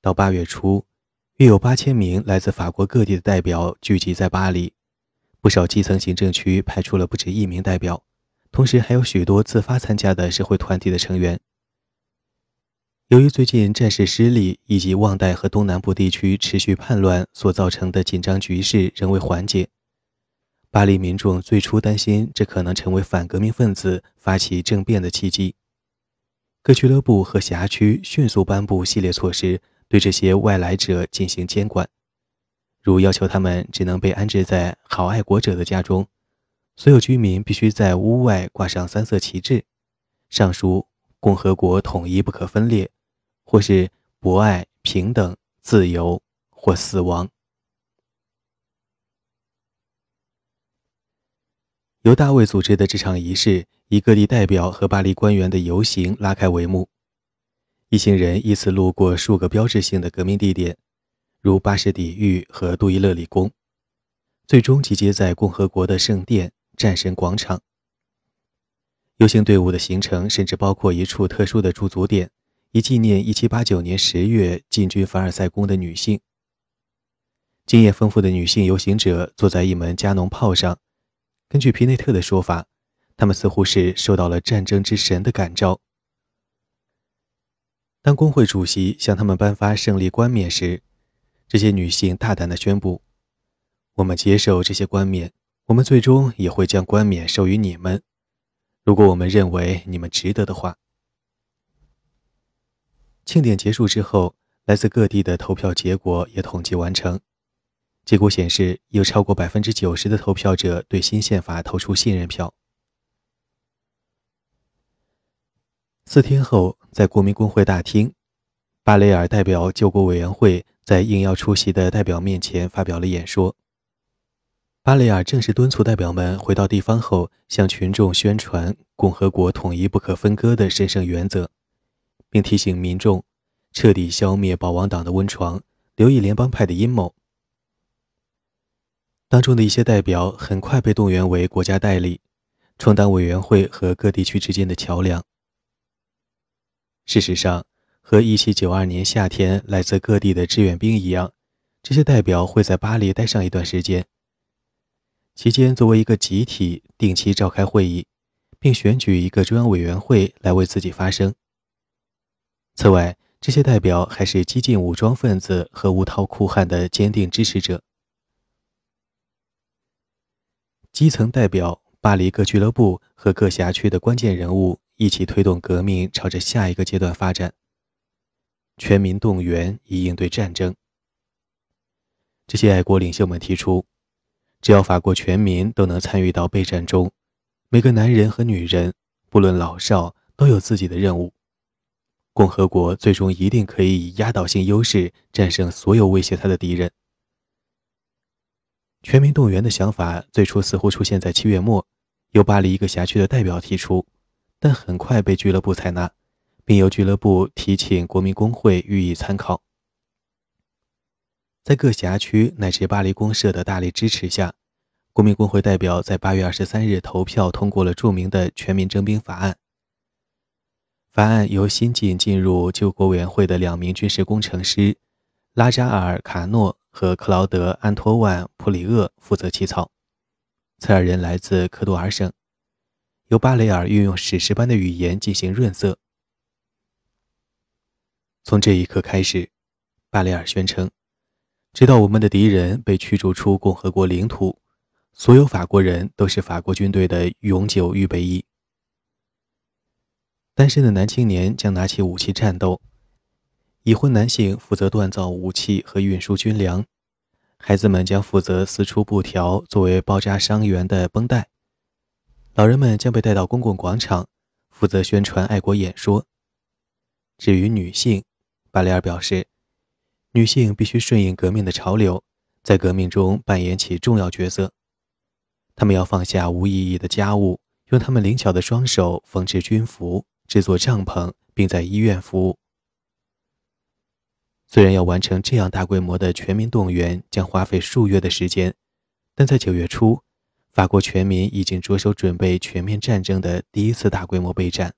到八月初，约有八千名来自法国各地的代表聚集在巴黎，不少基层行政区派出了不止一名代表，同时还有许多自发参加的社会团体的成员。由于最近战事失利以及旺代和东南部地区持续叛乱所造成的紧张局势仍未缓解。巴黎民众最初担心，这可能成为反革命分子发起政变的契机。各俱乐部和辖区迅速颁布系列措施，对这些外来者进行监管，如要求他们只能被安置在好爱国者的家中，所有居民必须在屋外挂上三色旗帜，上书“共和国统一不可分裂”或是“博爱、平等、自由”或“死亡”。由大卫组织的这场仪式以各地代表和巴黎官员的游行拉开帷幕。一行人依次路过数个标志性的革命地点，如巴士底狱和杜伊勒里宫，最终集结在共和国的圣殿——战神广场。游行队伍的行程甚至包括一处特殊的驻足点，以纪念1789年10月进军凡尔赛宫的女性。经验丰富的女性游行者坐在一门加农炮上。根据皮内特的说法，他们似乎是受到了战争之神的感召。当工会主席向他们颁发胜利冠冕时，这些女性大胆地宣布：“我们接受这些冠冕，我们最终也会将冠冕授予你们，如果我们认为你们值得的话。”庆典结束之后，来自各地的投票结果也统计完成。结果显示，有超过百分之九十的投票者对新宪法投出信任票。四天后，在国民公会大厅，巴雷尔代表救国委员会在应邀出席的代表面前发表了演说。巴雷尔正式敦促代表们回到地方后，向群众宣传共和国统一不可分割的神圣原则，并提醒民众彻底消灭保王党的温床，留意联邦派的阴谋。当中的一些代表很快被动员为国家代理，充当委员会和各地区之间的桥梁。事实上，和1792年夏天来自各地的志愿兵一样，这些代表会在巴黎待上一段时间，期间作为一个集体定期召开会议，并选举一个中央委员会来为自己发声。此外，这些代表还是激进武装分子和无套酷汉的坚定支持者。基层代表、巴黎各俱乐部和各辖区的关键人物一起推动革命朝着下一个阶段发展。全民动员以应对战争。这些爱国领袖们提出，只要法国全民都能参与到备战中，每个男人和女人，不论老少，都有自己的任务。共和国最终一定可以以压倒性优势战胜所有威胁他的敌人。全民动员的想法最初似乎出现在七月末，由巴黎一个辖区的代表提出，但很快被俱乐部采纳，并由俱乐部提请国民工会予以参考。在各辖区乃至巴黎公社的大力支持下，国民工会代表在八月二十三日投票通过了著名的全民征兵法案。法案由新晋进入救国委员会的两名军事工程师拉扎尔·卡诺。和克劳德·安托万·普里厄负责起草。此二人来自科多尔省，由巴雷尔运用史诗般的语言进行润色。从这一刻开始，巴雷尔宣称，直到我们的敌人被驱逐出共和国领土，所有法国人都是法国军队的永久预备役。单身的男青年将拿起武器战斗。已婚男性负责锻造武器和运输军粮，孩子们将负责撕出布条作为包扎伤员的绷带，老人们将被带到公共广场，负责宣传爱国演说。至于女性，巴里尔表示，女性必须顺应革命的潮流，在革命中扮演起重要角色。她们要放下无意义的家务，用她们灵巧的双手缝制军服、制作帐篷，并在医院服务。虽然要完成这样大规模的全民动员将花费数月的时间，但在九月初，法国全民已经着手准备全面战争的第一次大规模备战。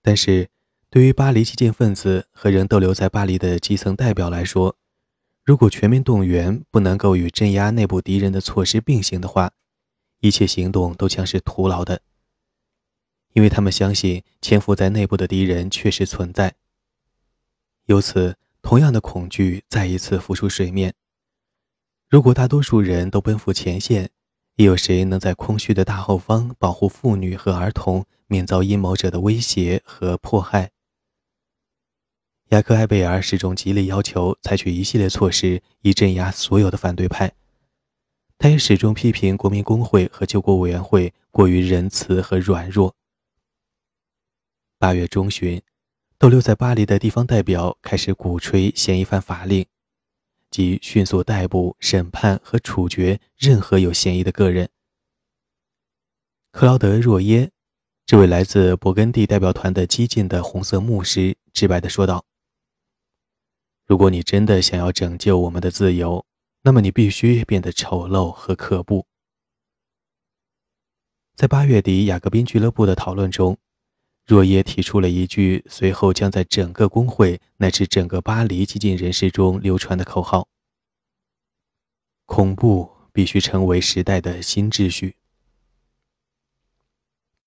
但是，对于巴黎激进分子和仍逗留在巴黎的基层代表来说，如果全民动员不能够与镇压内部敌人的措施并行的话，一切行动都将是徒劳的。因为他们相信潜伏在内部的敌人确实存在，由此同样的恐惧再一次浮出水面。如果大多数人都奔赴前线，又有谁能在空虚的大后方保护妇女和儿童免遭阴谋者的威胁和迫害？雅克·埃贝尔始终极力要求采取一系列措施以镇压所有的反对派，他也始终批评国民工会和救国委员会过于仁慈和软弱。八月中旬，逗留在巴黎的地方代表开始鼓吹嫌疑犯法令，即迅速逮捕、审判和处决任何有嫌疑的个人。克劳德·若耶，这位来自勃艮第代表团的激进的红色牧师，直白地说道：“如果你真的想要拯救我们的自由，那么你必须变得丑陋和可怖。”在八月底雅各宾俱乐部的讨论中。若耶提出了一句随后将在整个工会乃至整个巴黎激进人士中流传的口号：“恐怖必须成为时代的新秩序。”